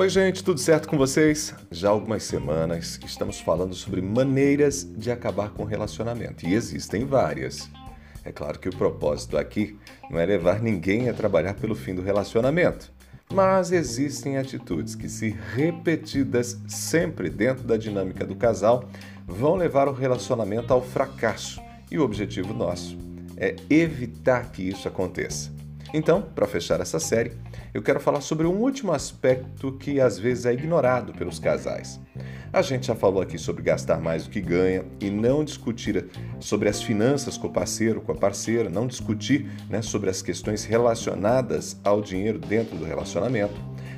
Oi, gente, tudo certo com vocês? Já há algumas semanas estamos falando sobre maneiras de acabar com o relacionamento e existem várias. É claro que o propósito aqui não é levar ninguém a trabalhar pelo fim do relacionamento, mas existem atitudes que, se repetidas sempre dentro da dinâmica do casal, vão levar o relacionamento ao fracasso e o objetivo nosso é evitar que isso aconteça. Então, para fechar essa série, eu quero falar sobre um último aspecto que às vezes é ignorado pelos casais. A gente já falou aqui sobre gastar mais do que ganha e não discutir sobre as finanças com o parceiro, com a parceira, não discutir né, sobre as questões relacionadas ao dinheiro dentro do relacionamento.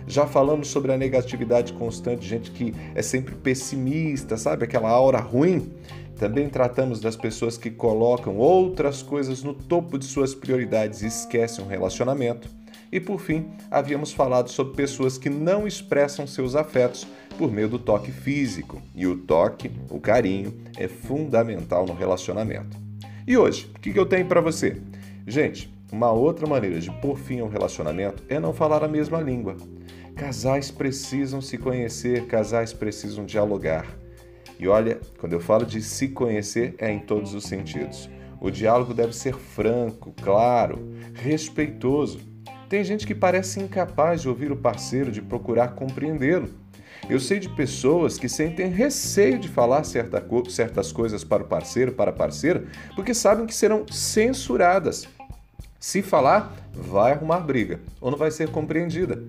Já falamos sobre a negatividade constante, gente que é sempre pessimista, sabe? Aquela aura ruim. Também tratamos das pessoas que colocam outras coisas no topo de suas prioridades e esquecem um relacionamento. E por fim, havíamos falado sobre pessoas que não expressam seus afetos por meio do toque físico. E o toque, o carinho, é fundamental no relacionamento. E hoje, o que eu tenho para você? Gente, uma outra maneira de pôr fim ao relacionamento é não falar a mesma língua. Casais precisam se conhecer, casais precisam dialogar. E olha, quando eu falo de se conhecer, é em todos os sentidos. O diálogo deve ser franco, claro, respeitoso tem gente que parece incapaz de ouvir o parceiro, de procurar compreendê-lo. Eu sei de pessoas que sentem receio de falar certa co certas coisas para o parceiro, para a parceira, porque sabem que serão censuradas. Se falar, vai arrumar briga ou não vai ser compreendida.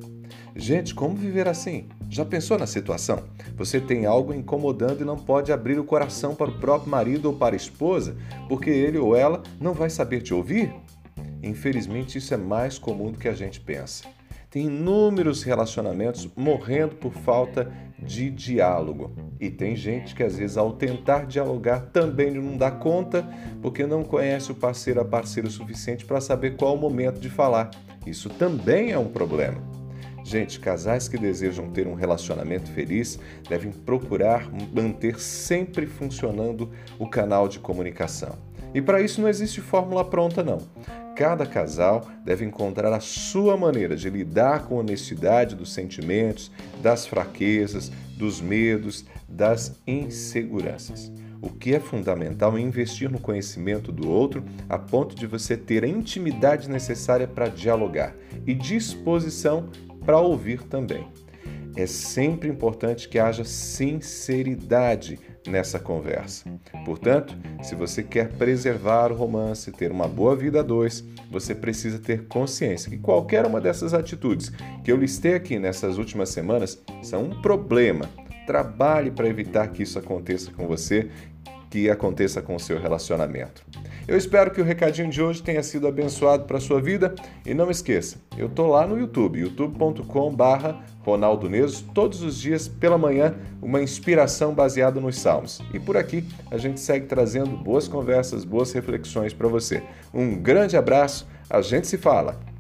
Gente, como viver assim? Já pensou na situação? Você tem algo incomodando e não pode abrir o coração para o próprio marido ou para a esposa, porque ele ou ela não vai saber te ouvir? Infelizmente, isso é mais comum do que a gente pensa. Tem inúmeros relacionamentos morrendo por falta de diálogo. E tem gente que, às vezes, ao tentar dialogar, também não dá conta porque não conhece o parceiro a parceiro o suficiente para saber qual o momento de falar. Isso também é um problema. Gente, casais que desejam ter um relacionamento feliz devem procurar manter sempre funcionando o canal de comunicação. E para isso não existe fórmula pronta, não. Cada casal deve encontrar a sua maneira de lidar com honestidade dos sentimentos, das fraquezas, dos medos, das inseguranças. O que é fundamental é investir no conhecimento do outro a ponto de você ter a intimidade necessária para dialogar e disposição para ouvir também. É sempre importante que haja sinceridade nessa conversa. Portanto, se você quer preservar o romance, ter uma boa vida a dois, você precisa ter consciência que qualquer uma dessas atitudes que eu listei aqui nessas últimas semanas são um problema. Trabalhe para evitar que isso aconteça com você, que aconteça com o seu relacionamento. Eu espero que o recadinho de hoje tenha sido abençoado para a sua vida e não esqueça, eu tô lá no YouTube, youtube.com/barra Ronaldo Neso, todos os dias pela manhã, uma inspiração baseada nos Salmos. E por aqui a gente segue trazendo boas conversas, boas reflexões para você. Um grande abraço, a gente se fala.